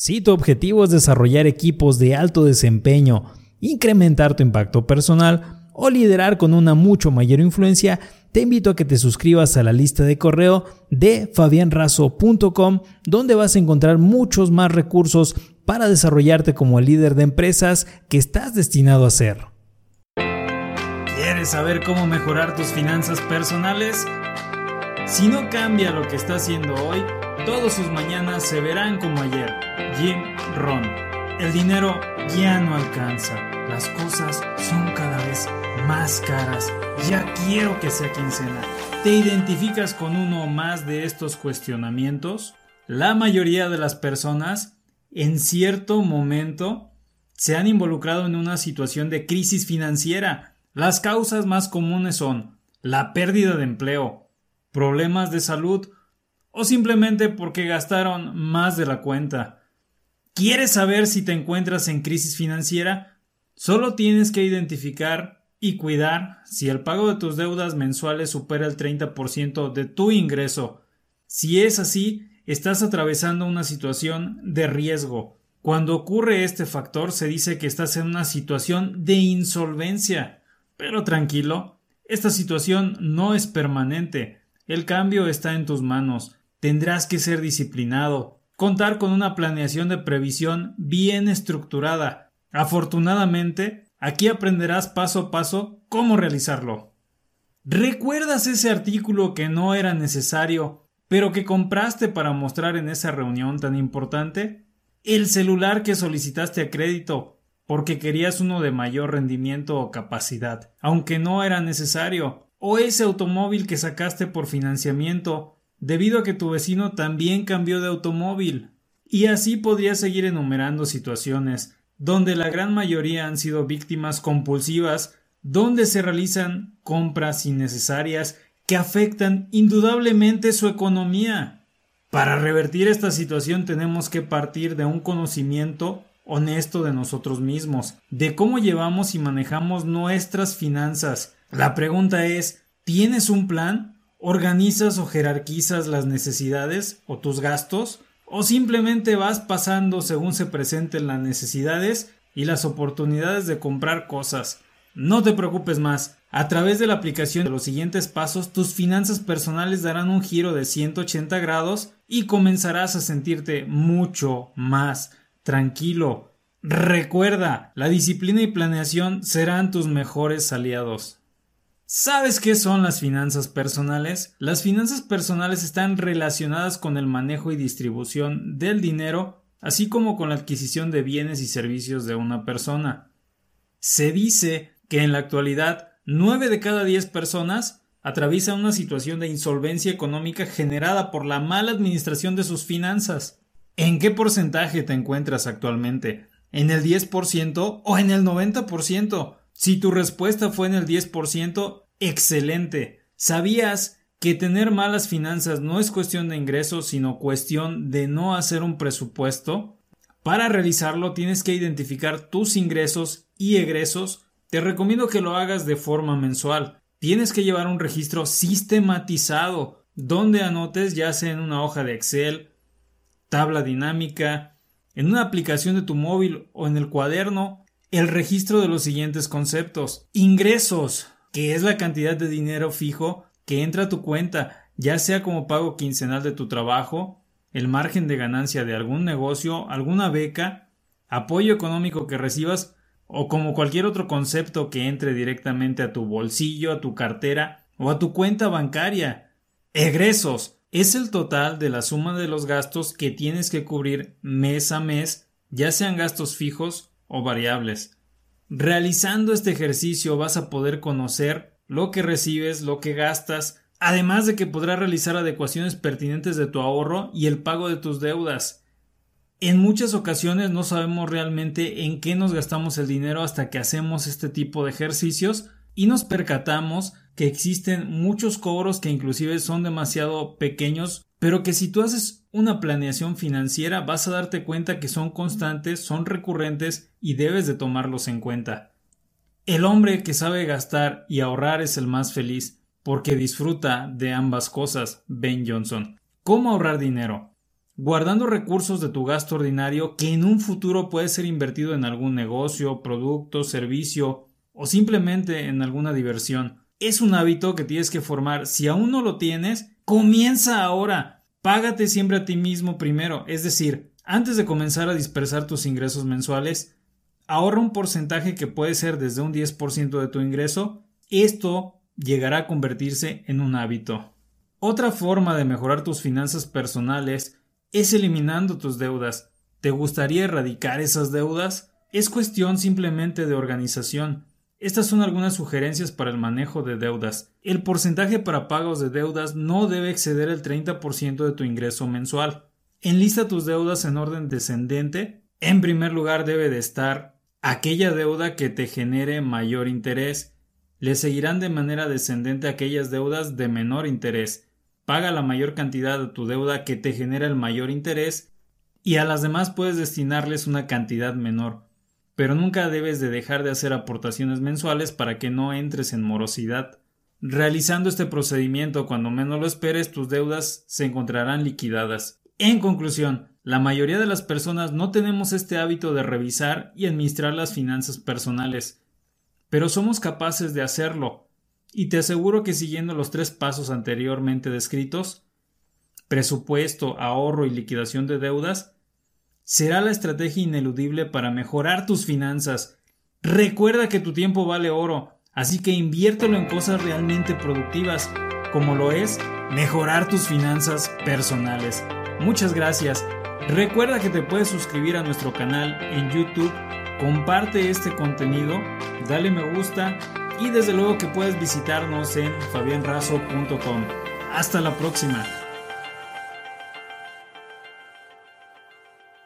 Si tu objetivo es desarrollar equipos de alto desempeño, incrementar tu impacto personal o liderar con una mucho mayor influencia, te invito a que te suscribas a la lista de correo de fabianrazo.com donde vas a encontrar muchos más recursos para desarrollarte como el líder de empresas que estás destinado a ser. ¿Quieres saber cómo mejorar tus finanzas personales? Si no cambia lo que está haciendo hoy, todos sus mañanas se verán como ayer. Jim Ron. El dinero ya no alcanza. Las cosas son cada vez más caras. Ya quiero que sea quincena. ¿Te identificas con uno o más de estos cuestionamientos? La mayoría de las personas en cierto momento se han involucrado en una situación de crisis financiera. Las causas más comunes son la pérdida de empleo, problemas de salud o simplemente porque gastaron más de la cuenta. ¿Quieres saber si te encuentras en crisis financiera? Solo tienes que identificar y cuidar si el pago de tus deudas mensuales supera el 30% de tu ingreso. Si es así, estás atravesando una situación de riesgo. Cuando ocurre este factor se dice que estás en una situación de insolvencia. Pero tranquilo, esta situación no es permanente. El cambio está en tus manos. Tendrás que ser disciplinado, contar con una planeación de previsión bien estructurada. Afortunadamente, aquí aprenderás paso a paso cómo realizarlo. ¿Recuerdas ese artículo que no era necesario, pero que compraste para mostrar en esa reunión tan importante? El celular que solicitaste a crédito porque querías uno de mayor rendimiento o capacidad, aunque no era necesario, o ese automóvil que sacaste por financiamiento debido a que tu vecino también cambió de automóvil. Y así podría seguir enumerando situaciones donde la gran mayoría han sido víctimas compulsivas, donde se realizan compras innecesarias que afectan indudablemente su economía. Para revertir esta situación tenemos que partir de un conocimiento honesto de nosotros mismos, de cómo llevamos y manejamos nuestras finanzas. La pregunta es, ¿tienes un plan? ¿Organizas o jerarquizas las necesidades o tus gastos? ¿O simplemente vas pasando según se presenten las necesidades y las oportunidades de comprar cosas? No te preocupes más. A través de la aplicación de los siguientes pasos, tus finanzas personales darán un giro de 180 grados y comenzarás a sentirte mucho más tranquilo. Recuerda, la disciplina y planeación serán tus mejores aliados. ¿Sabes qué son las finanzas personales? Las finanzas personales están relacionadas con el manejo y distribución del dinero, así como con la adquisición de bienes y servicios de una persona. Se dice que en la actualidad 9 de cada 10 personas atraviesan una situación de insolvencia económica generada por la mala administración de sus finanzas. ¿En qué porcentaje te encuentras actualmente? ¿En el 10% o en el 90%? Si tu respuesta fue en el 10%, excelente. ¿Sabías que tener malas finanzas no es cuestión de ingresos, sino cuestión de no hacer un presupuesto? Para realizarlo tienes que identificar tus ingresos y egresos. Te recomiendo que lo hagas de forma mensual. Tienes que llevar un registro sistematizado donde anotes ya sea en una hoja de Excel, tabla dinámica, en una aplicación de tu móvil o en el cuaderno el registro de los siguientes conceptos. Ingresos, que es la cantidad de dinero fijo que entra a tu cuenta, ya sea como pago quincenal de tu trabajo, el margen de ganancia de algún negocio, alguna beca, apoyo económico que recibas o como cualquier otro concepto que entre directamente a tu bolsillo, a tu cartera o a tu cuenta bancaria. Egresos es el total de la suma de los gastos que tienes que cubrir mes a mes, ya sean gastos fijos o variables. Realizando este ejercicio vas a poder conocer lo que recibes, lo que gastas, además de que podrás realizar adecuaciones pertinentes de tu ahorro y el pago de tus deudas. En muchas ocasiones no sabemos realmente en qué nos gastamos el dinero hasta que hacemos este tipo de ejercicios y nos percatamos que existen muchos cobros que inclusive son demasiado pequeños pero que si tú haces una planeación financiera vas a darte cuenta que son constantes, son recurrentes y debes de tomarlos en cuenta. El hombre que sabe gastar y ahorrar es el más feliz porque disfruta de ambas cosas, Ben Johnson. ¿Cómo ahorrar dinero? guardando recursos de tu gasto ordinario que en un futuro puede ser invertido en algún negocio, producto, servicio o simplemente en alguna diversión. Es un hábito que tienes que formar. Si aún no lo tienes, comienza ahora. Págate siempre a ti mismo primero, es decir, antes de comenzar a dispersar tus ingresos mensuales, ahorra un porcentaje que puede ser desde un 10% de tu ingreso. Esto llegará a convertirse en un hábito. Otra forma de mejorar tus finanzas personales es eliminando tus deudas. ¿Te gustaría erradicar esas deudas? Es cuestión simplemente de organización. Estas son algunas sugerencias para el manejo de deudas. El porcentaje para pagos de deudas no debe exceder el 30% de tu ingreso mensual. Enlista tus deudas en orden descendente. En primer lugar debe de estar aquella deuda que te genere mayor interés. Le seguirán de manera descendente aquellas deudas de menor interés. Paga la mayor cantidad de tu deuda que te genera el mayor interés y a las demás puedes destinarles una cantidad menor. Pero nunca debes de dejar de hacer aportaciones mensuales para que no entres en morosidad. Realizando este procedimiento cuando menos lo esperes tus deudas se encontrarán liquidadas. En conclusión, la mayoría de las personas no tenemos este hábito de revisar y administrar las finanzas personales, pero somos capaces de hacerlo, y te aseguro que siguiendo los tres pasos anteriormente descritos, presupuesto, ahorro y liquidación de deudas, será la estrategia ineludible para mejorar tus finanzas. Recuerda que tu tiempo vale oro, así que inviértelo en cosas realmente productivas, como lo es mejorar tus finanzas personales. Muchas gracias Recuerda que te puedes suscribir a nuestro canal en YouTube, comparte este contenido, dale me gusta y desde luego que puedes visitarnos en fabianrazo.com. Hasta la próxima.